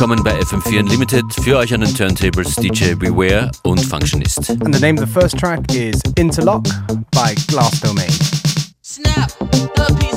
willkommen bei FM4 Unlimited. Für euch an den Turntables DJ Beware und Functionist. And the name of the first track is Interlock by Glass Domain. Snap the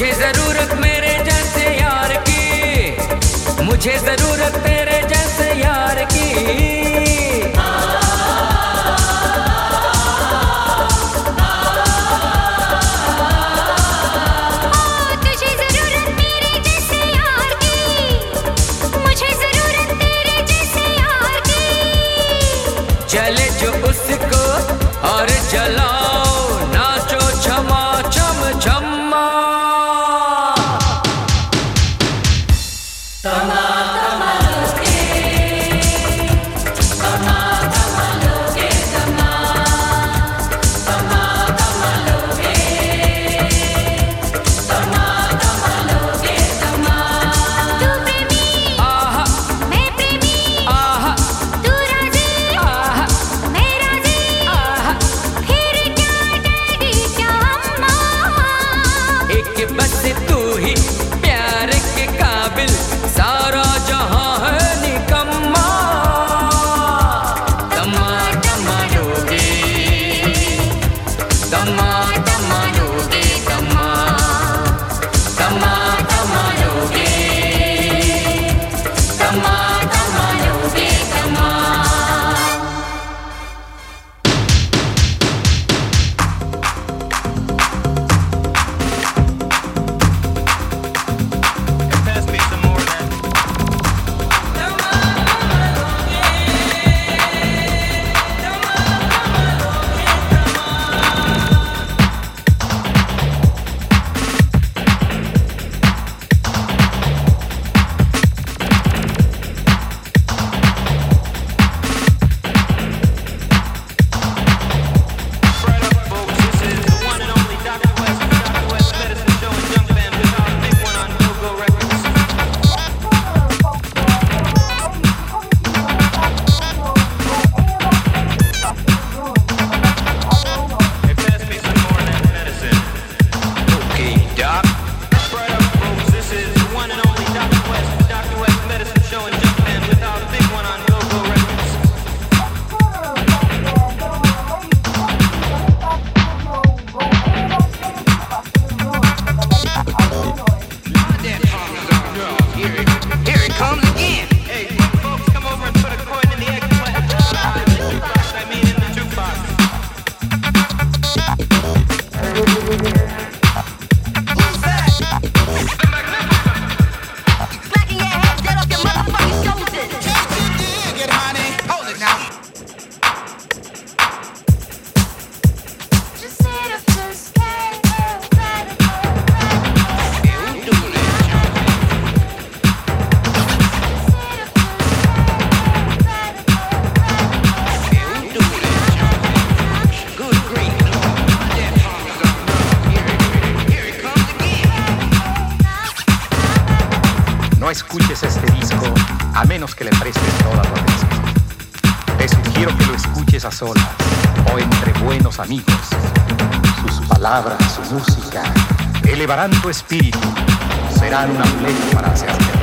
मुझे ज़रूरत मेरे जैसे यार की मुझे ज़रूरत तेरे जैसे यार की। Escuches este disco a menos que le prestes toda tu atención. Te sugiero que lo escuches a solas o entre buenos amigos. Sus palabras, su música, elevarán tu espíritu, serán una amuleto para hacerte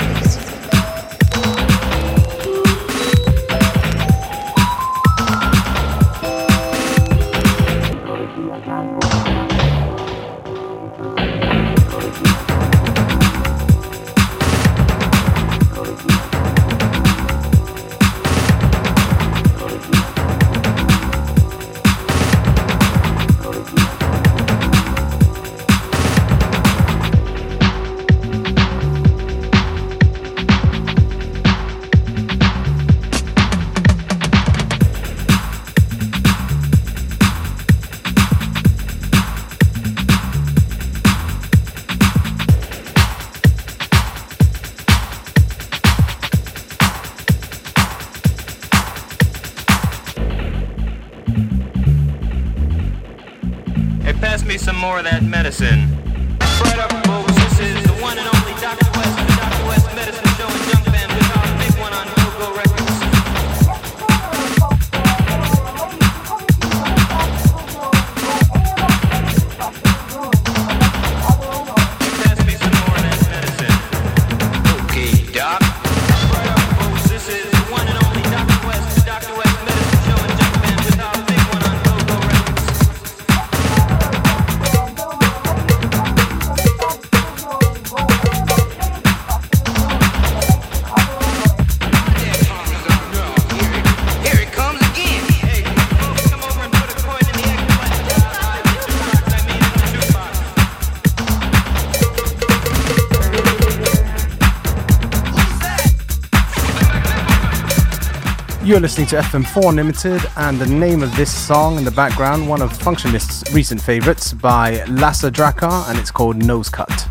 You're listening to FM4 Unlimited, and the name of this song in the background, one of Functionist's recent favorites by Lassa Drakkar, and it's called Nose Cut.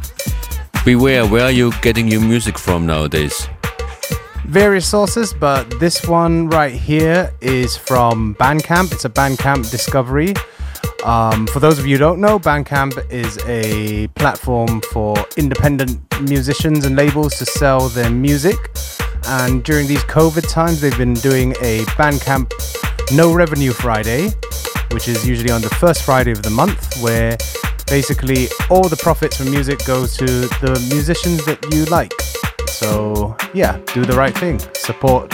Beware, where are you getting your music from nowadays? Various sources, but this one right here is from Bandcamp. It's a Bandcamp discovery. Um, for those of you who don't know, Bandcamp is a platform for independent musicians and labels to sell their music. And during these COVID times, they've been doing a Bandcamp No Revenue Friday, which is usually on the first Friday of the month, where basically all the profits from music go to the musicians that you like. So, yeah, do the right thing. Support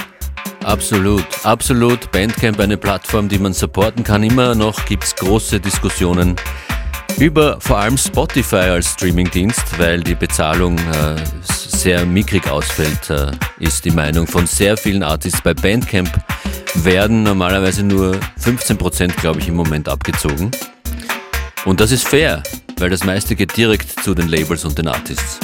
Absolut, absolut. Bandcamp eine Plattform, die man supporten kann. Immer noch gibt es große Diskussionen über vor allem Spotify als Streamingdienst, weil die Bezahlung äh, sehr mickrig ausfällt, äh, ist die Meinung von sehr vielen Artists. Bei Bandcamp werden normalerweise nur 15% glaube ich im Moment abgezogen. Und das ist fair, weil das meiste geht direkt zu den Labels und den Artists.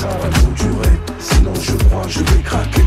ça va nous durer. Sinon je crois je vais craquer.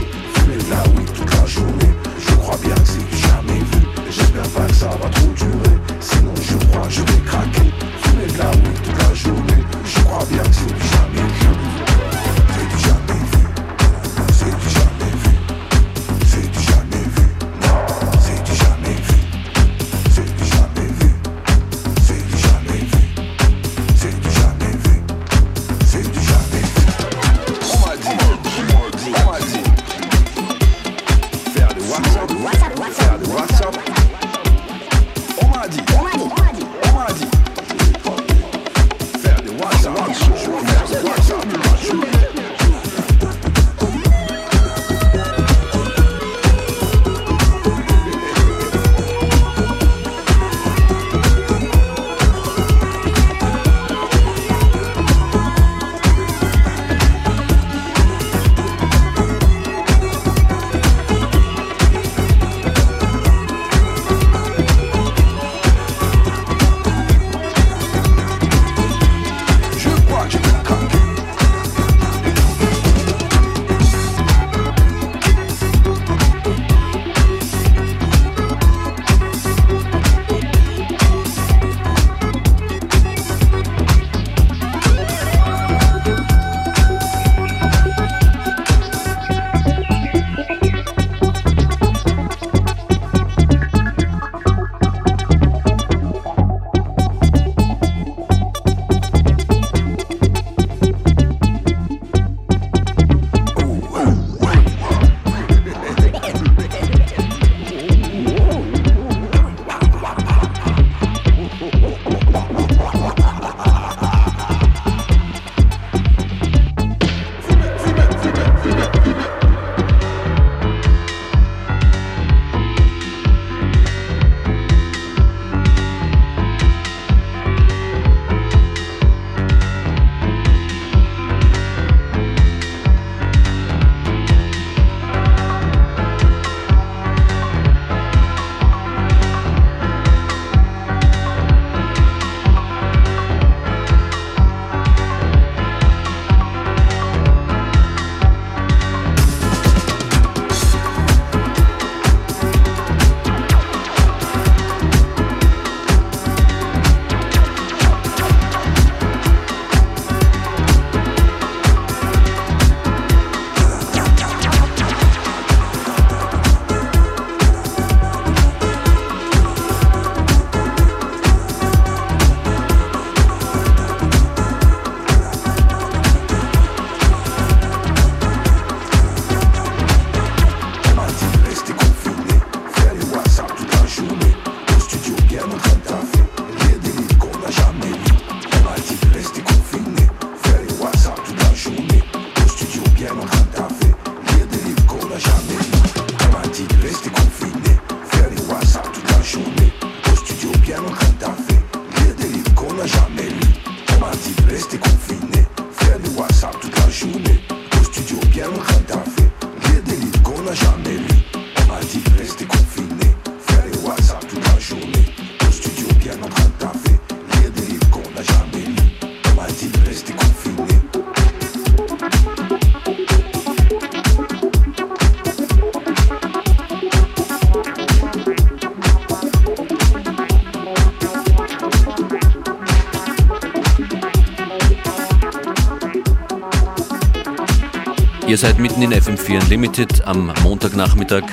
Seid mitten in FM4 Unlimited am Montagnachmittag.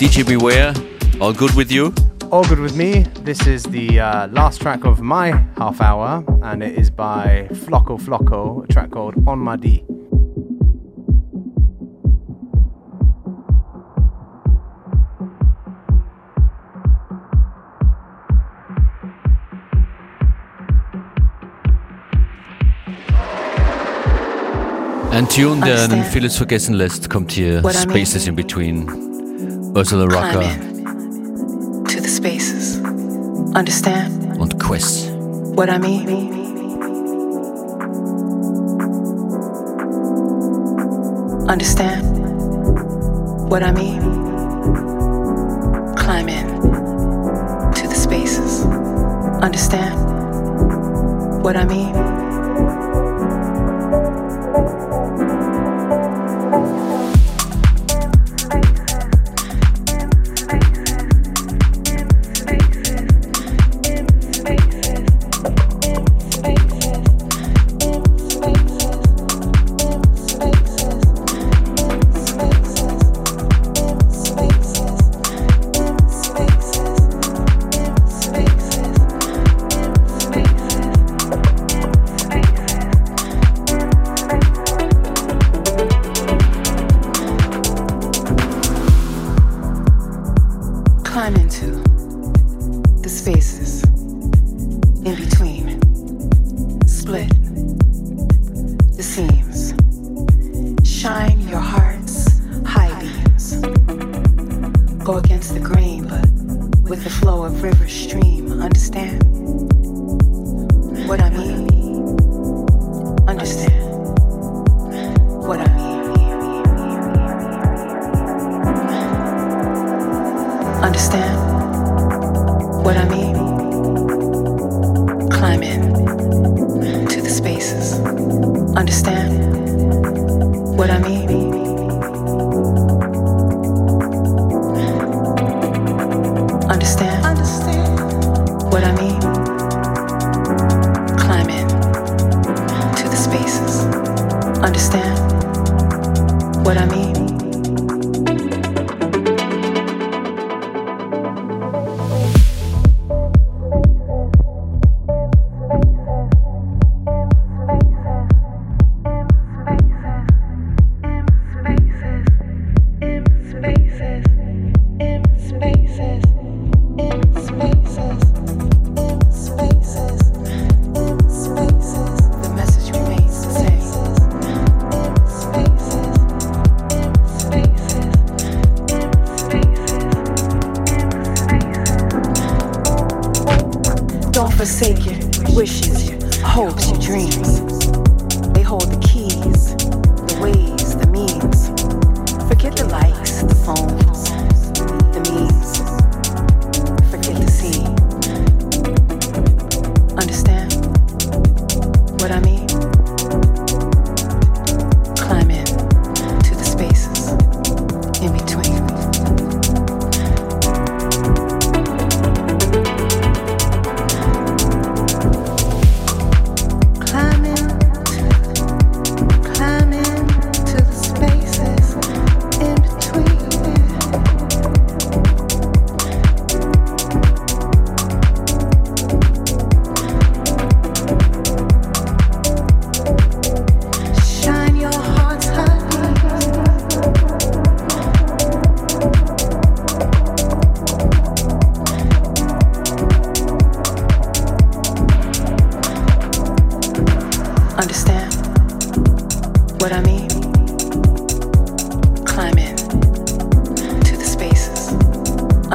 DJ Beware, all good with you? All good with me. This is the uh, last track of my half hour, and it is by Flocko Flocko, a track called On My D. Tune, der einen Understand. vieles vergessen lässt, kommt hier. What I mean? Spaces in Between. Ursula Rocker in to the spaces. Understand und Quest. what I mean? Understand what I mean? Climb in to the spaces. Understand what I mean?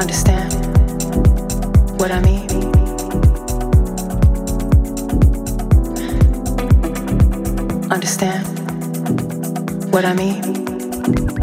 Understand what I mean? Understand what I mean?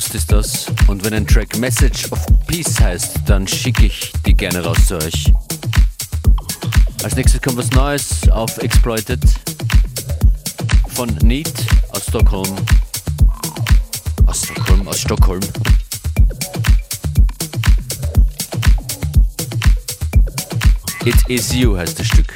Yost ist das. Und wenn ein Track Message of Peace heißt, dann schicke ich die gerne raus zu euch. Als nächstes kommt was Neues auf Exploited von Neat aus Stockholm. Aus Stockholm, aus Stockholm. It is you heißt das Stück.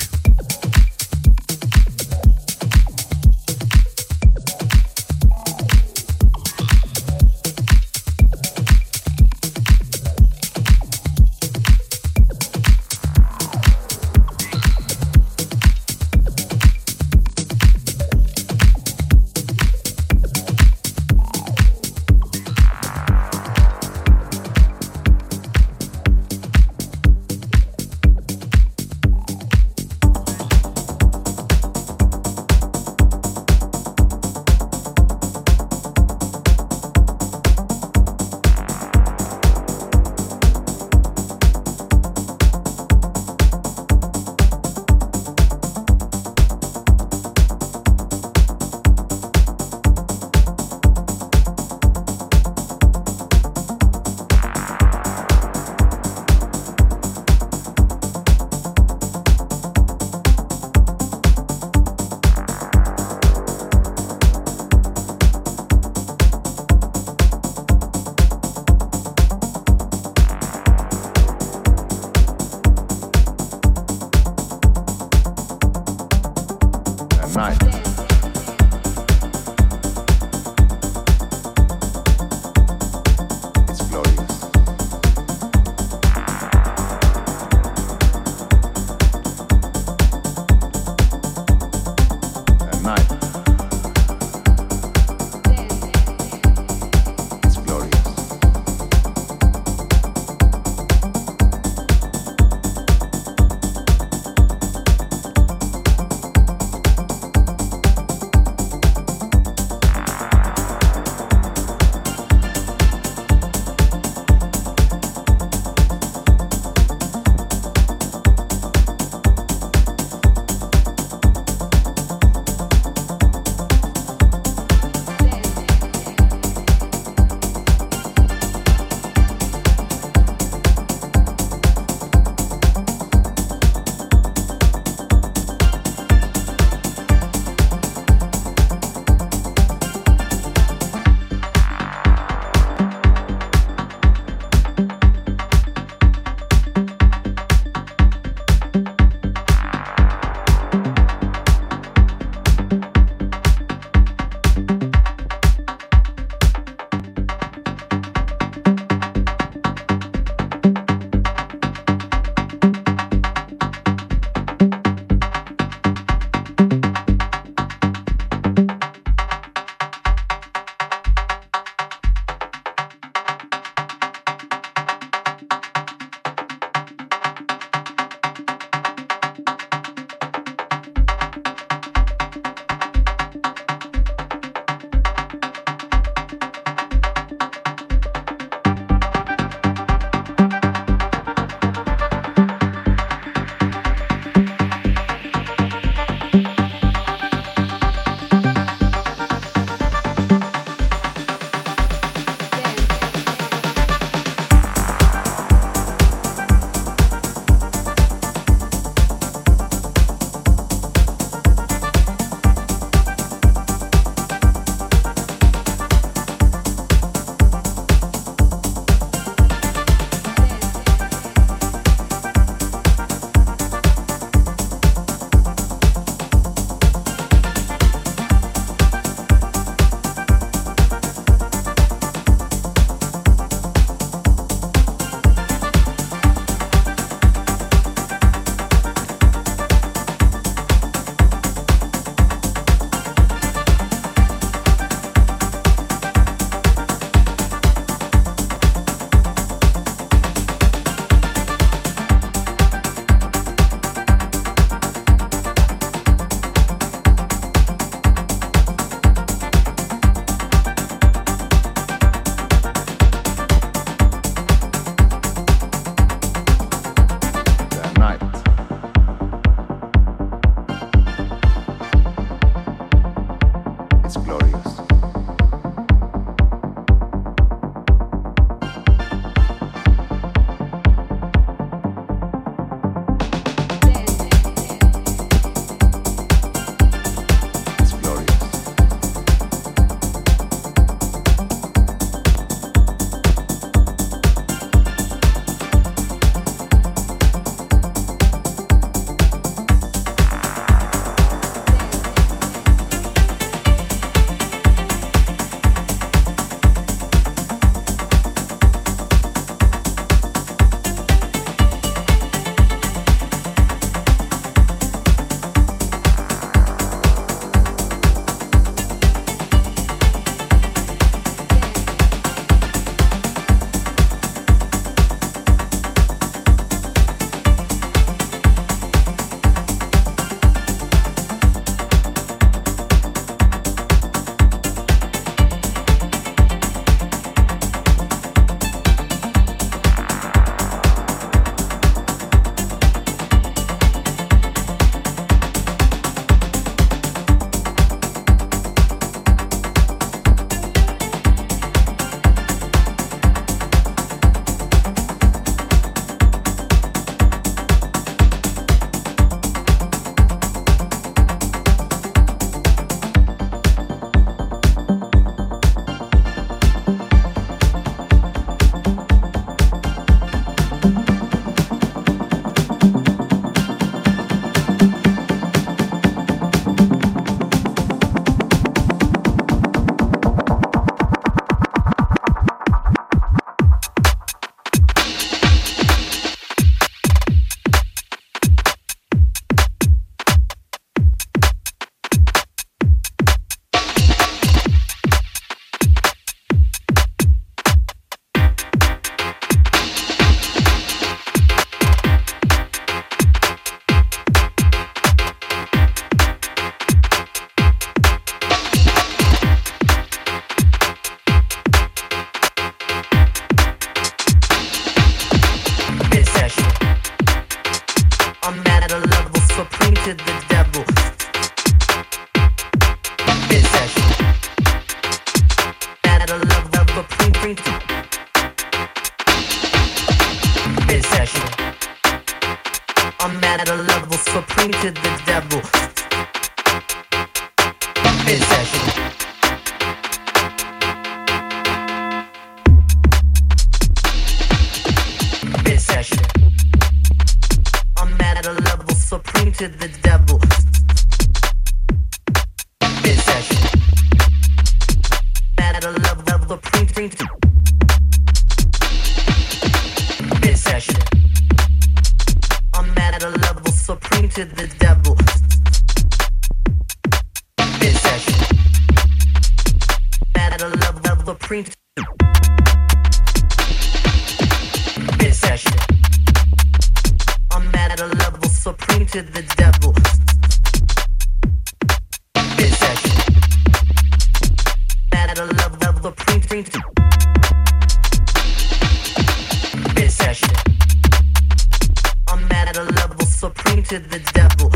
To the devil.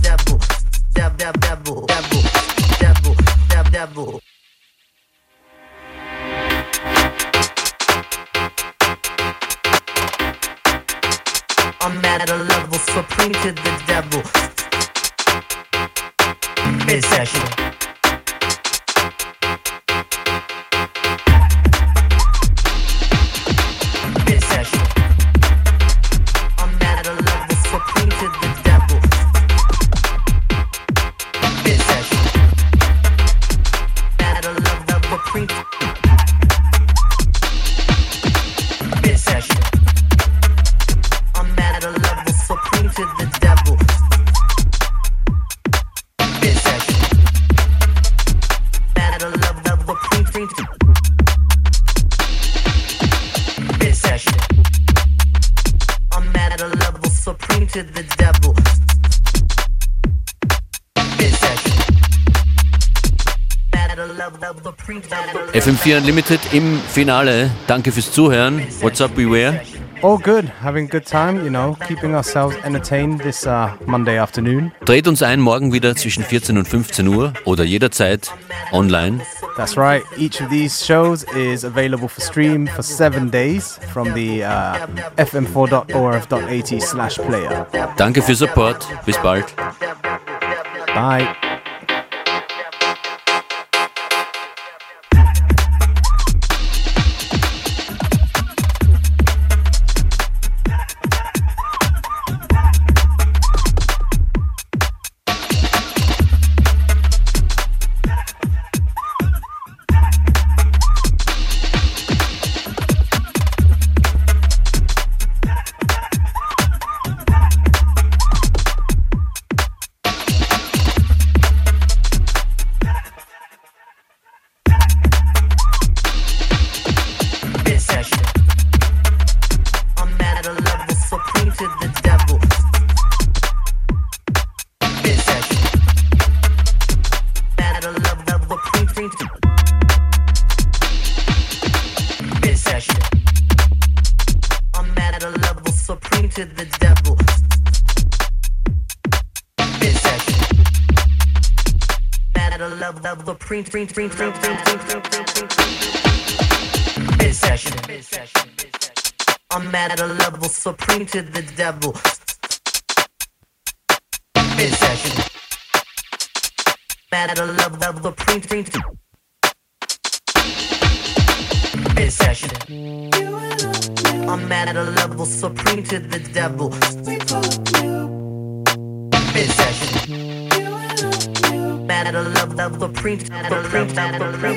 Devil. Devil. Devil. Devil. Devil. Devil. Devil. I'm at a level supreme to the devil. Possession. Possession. FM4 Unlimited im Finale. Danke fürs Zuhören. What's up, Beware? All good, having a good time, you know, keeping ourselves entertained this uh, Monday afternoon. Dreht uns ein morgen wieder zwischen 14 und 15 Uhr oder jederzeit online. That's right. Each of these shows is available for stream for seven days from the uh, fm4.orf.at slash player. Danke für Support. Bis bald. Bye. Supreme supreme supreme supreme